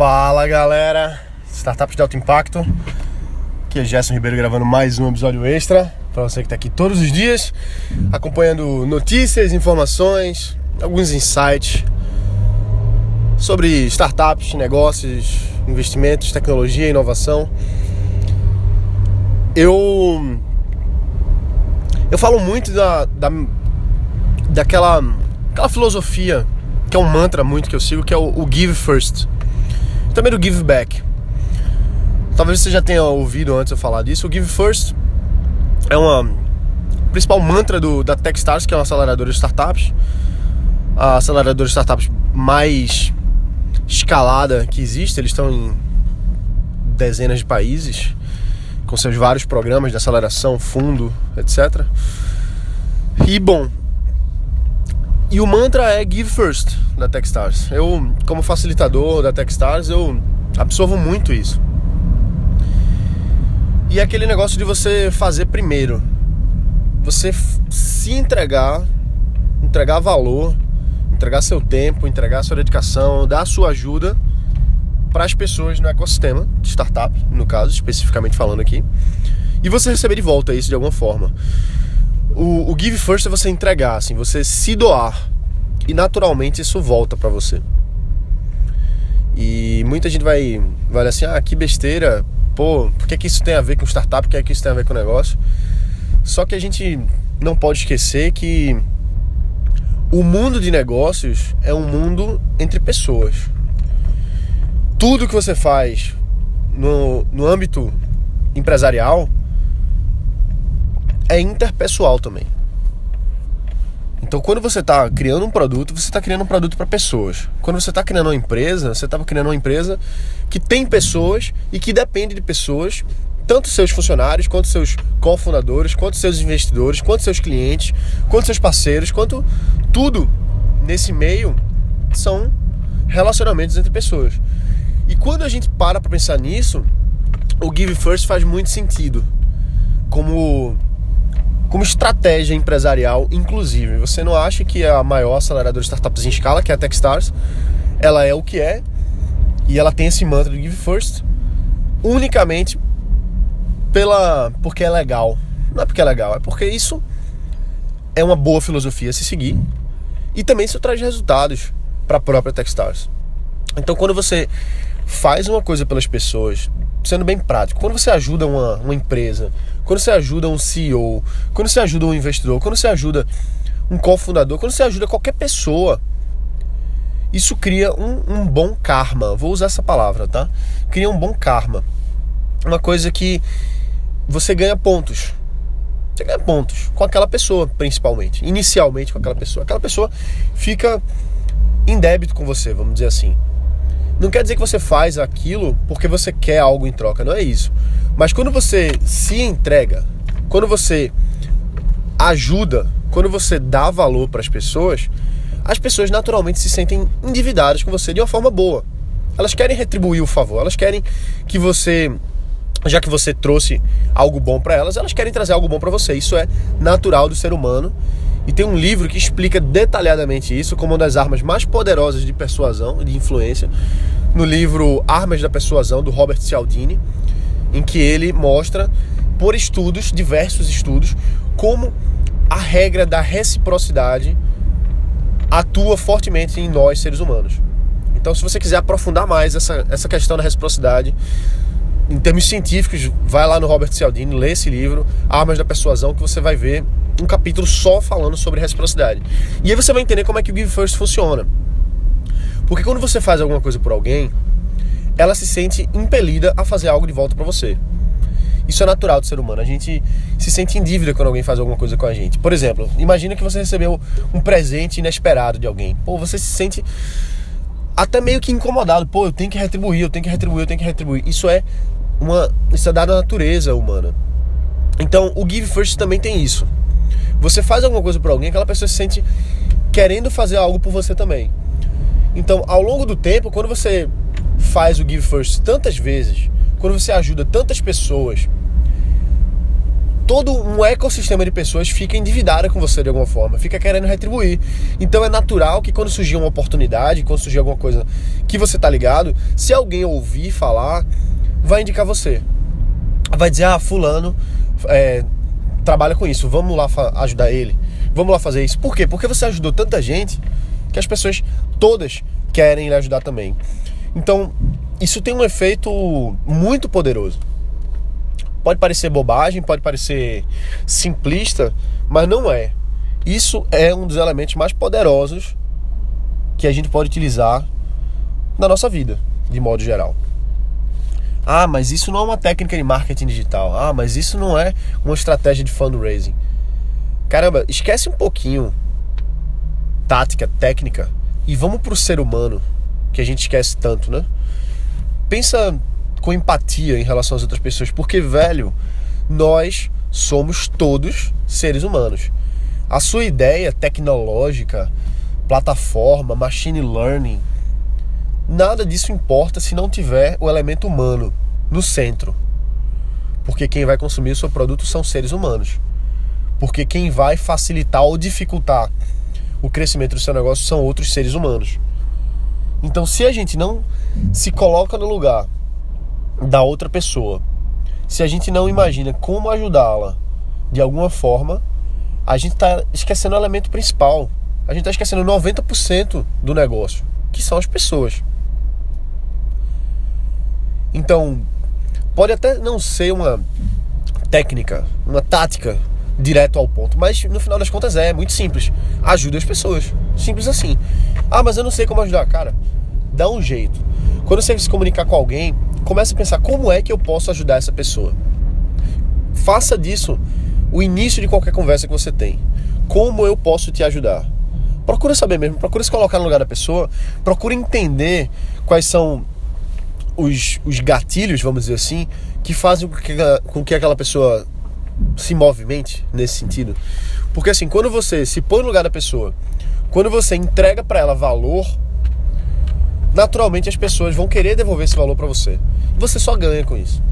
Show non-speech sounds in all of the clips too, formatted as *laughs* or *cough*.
Fala galera, Startups de Alto Impacto. Aqui é Gerson Ribeiro gravando mais um episódio extra para você que está aqui todos os dias, acompanhando notícias, informações, alguns insights sobre startups, negócios, investimentos, tecnologia, inovação. Eu eu falo muito da, da daquela aquela filosofia que é um mantra muito que eu sigo, que é o, o give first. Também do give back. Talvez você já tenha ouvido antes eu falar disso. O give first é uma principal mantra do, da Techstars, que é uma aceleradora de startups. A aceleradora de startups mais escalada que existe. Eles estão em dezenas de países, com seus vários programas de aceleração, fundo, etc. E bom, e o mantra é Give First da Techstars. Eu, como facilitador da Techstars, eu absorvo muito isso. E é aquele negócio de você fazer primeiro. Você se entregar, entregar valor, entregar seu tempo, entregar sua dedicação, dar sua ajuda para as pessoas no ecossistema de startup, no caso, especificamente falando aqui. E você receber de volta isso de alguma forma. O, o give first é você entregar, assim, você se doar. E naturalmente isso volta para você. E muita gente vai, vai assim, ah, que besteira, pô, por que, que isso tem a ver com startup, por que, que isso tem a ver com negócio? Só que a gente não pode esquecer que o mundo de negócios é um mundo entre pessoas. Tudo que você faz no, no âmbito empresarial é interpessoal também. Então, quando você está criando um produto, você está criando um produto para pessoas. Quando você está criando uma empresa, você está criando uma empresa que tem pessoas e que depende de pessoas, tanto seus funcionários, quanto seus cofundadores, quanto seus investidores, quanto seus clientes, quanto seus parceiros, quanto tudo nesse meio são relacionamentos entre pessoas. E quando a gente para para pensar nisso, o Give First faz muito sentido. Como como estratégia empresarial, inclusive. Você não acha que a maior aceleradora de startups em escala, que é a Techstars, ela é o que é e ela tem esse mantra do Give First unicamente pela porque é legal. Não é porque é legal, é porque isso é uma boa filosofia a se seguir e também isso traz resultados para a própria Techstars. Então, quando você faz uma coisa pelas pessoas sendo bem prático, quando você ajuda uma, uma empresa, quando você ajuda um CEO, quando você ajuda um investidor, quando você ajuda um cofundador, quando você ajuda qualquer pessoa, isso cria um, um bom karma. Vou usar essa palavra, tá? Cria um bom karma. Uma coisa que você ganha pontos. Você ganha pontos com aquela pessoa, principalmente. Inicialmente com aquela pessoa. Aquela pessoa fica em débito com você, vamos dizer assim. Não quer dizer que você faz aquilo porque você quer algo em troca, não é isso. Mas quando você se entrega, quando você ajuda, quando você dá valor para as pessoas, as pessoas naturalmente se sentem endividadas com você de uma forma boa. Elas querem retribuir o favor, elas querem que você, já que você trouxe algo bom para elas, elas querem trazer algo bom para você. Isso é natural do ser humano. E tem um livro que explica detalhadamente isso como uma das armas mais poderosas de persuasão e de influência, no livro Armas da Persuasão, do Robert Cialdini, em que ele mostra, por estudos, diversos estudos, como a regra da reciprocidade atua fortemente em nós, seres humanos. Então, se você quiser aprofundar mais essa, essa questão da reciprocidade, em termos científicos, vai lá no Robert Cialdini, lê esse livro, Armas da Persuasão, que você vai ver um capítulo só falando sobre reciprocidade. E aí você vai entender como é que o Give First funciona. Porque quando você faz alguma coisa por alguém, ela se sente impelida a fazer algo de volta para você. Isso é natural do ser humano. A gente se sente em dívida quando alguém faz alguma coisa com a gente. Por exemplo, imagina que você recebeu um presente inesperado de alguém. Pô, você se sente até meio que incomodado. Pô, eu tenho que retribuir, eu tenho que retribuir, eu tenho que retribuir. Isso é uma é dado à natureza humana. Então, o Give First também tem isso. Você faz alguma coisa por alguém, aquela pessoa se sente querendo fazer algo por você também. Então, ao longo do tempo, quando você faz o Give First tantas vezes, quando você ajuda tantas pessoas todo um ecossistema de pessoas fica endividada com você de alguma forma, fica querendo retribuir. Então é natural que quando surgir uma oportunidade, quando surgir alguma coisa que você tá ligado, se alguém ouvir falar, vai indicar você. Vai dizer, ah, fulano é, trabalha com isso, vamos lá ajudar ele, vamos lá fazer isso. Por quê? Porque você ajudou tanta gente que as pessoas todas querem lhe ajudar também. Então, isso tem um efeito muito poderoso. Pode parecer bobagem, pode parecer simplista, mas não é. Isso é um dos elementos mais poderosos que a gente pode utilizar na nossa vida, de modo geral. Ah, mas isso não é uma técnica de marketing digital. Ah, mas isso não é uma estratégia de fundraising. Caramba, esquece um pouquinho tática, técnica e vamos pro ser humano, que a gente esquece tanto, né? Pensa com empatia em relação às outras pessoas, porque, velho, nós somos todos seres humanos. A sua ideia tecnológica, plataforma, machine learning, nada disso importa se não tiver o elemento humano no centro. Porque quem vai consumir o seu produto são seres humanos. Porque quem vai facilitar ou dificultar o crescimento do seu negócio são outros seres humanos. Então, se a gente não se coloca no lugar da outra pessoa, se a gente não imagina como ajudá-la de alguma forma, a gente está esquecendo o elemento principal. A gente está esquecendo 90% do negócio, que são as pessoas. Então, pode até não ser uma técnica, uma tática direto ao ponto, mas no final das contas é, é muito simples. Ajude as pessoas. Simples assim. Ah, mas eu não sei como ajudar. Cara, dá um jeito. Quando você se comunicar com alguém, comece a pensar como é que eu posso ajudar essa pessoa. Faça disso o início de qualquer conversa que você tem. Como eu posso te ajudar? Procura saber mesmo, procura se colocar no lugar da pessoa, procura entender quais são os, os gatilhos, vamos dizer assim, que fazem com que, com que aquela pessoa se movimente nesse sentido. Porque assim, quando você se põe no lugar da pessoa, quando você entrega para ela valor, naturalmente as pessoas vão querer devolver esse valor para você. E você só ganha com isso.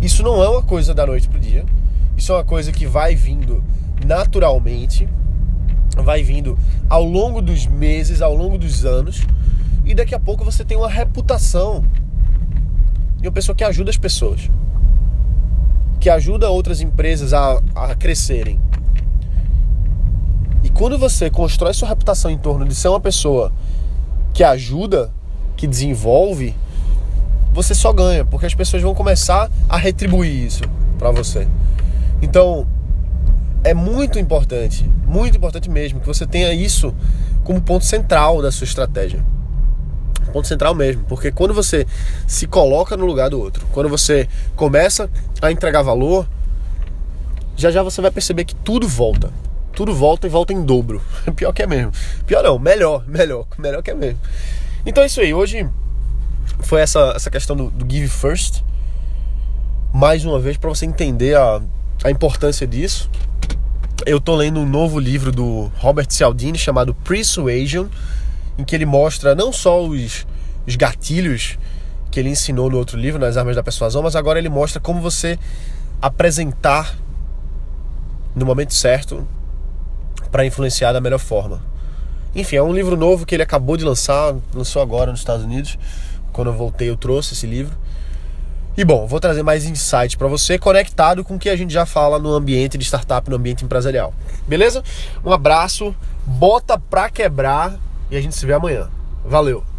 Isso não é uma coisa da noite pro dia. Isso é uma coisa que vai vindo naturalmente, vai vindo ao longo dos meses, ao longo dos anos, e daqui a pouco você tem uma reputação de uma pessoa que ajuda as pessoas que ajuda outras empresas a, a crescerem. E quando você constrói sua reputação em torno de ser uma pessoa que ajuda, que desenvolve, você só ganha, porque as pessoas vão começar a retribuir isso para você. Então, é muito importante, muito importante mesmo que você tenha isso como ponto central da sua estratégia ponto central mesmo, porque quando você se coloca no lugar do outro, quando você começa a entregar valor, já já você vai perceber que tudo volta. Tudo volta e volta em dobro. *laughs* Pior que é mesmo. Pior não, melhor, melhor, melhor que é mesmo. Então é isso aí. Hoje foi essa, essa questão do, do give first. Mais uma vez, para você entender a, a importância disso. Eu tô lendo um novo livro do Robert Cialdini chamado Persuasion em que ele mostra não só os, os gatilhos que ele ensinou no outro livro, nas Armas da Persuasão, mas agora ele mostra como você apresentar no momento certo para influenciar da melhor forma. Enfim, é um livro novo que ele acabou de lançar, lançou agora nos Estados Unidos. Quando eu voltei, eu trouxe esse livro. E bom, vou trazer mais insights para você conectado com o que a gente já fala no ambiente de startup, no ambiente empresarial. Beleza? Um abraço, bota pra quebrar e a gente se vê amanhã. Valeu!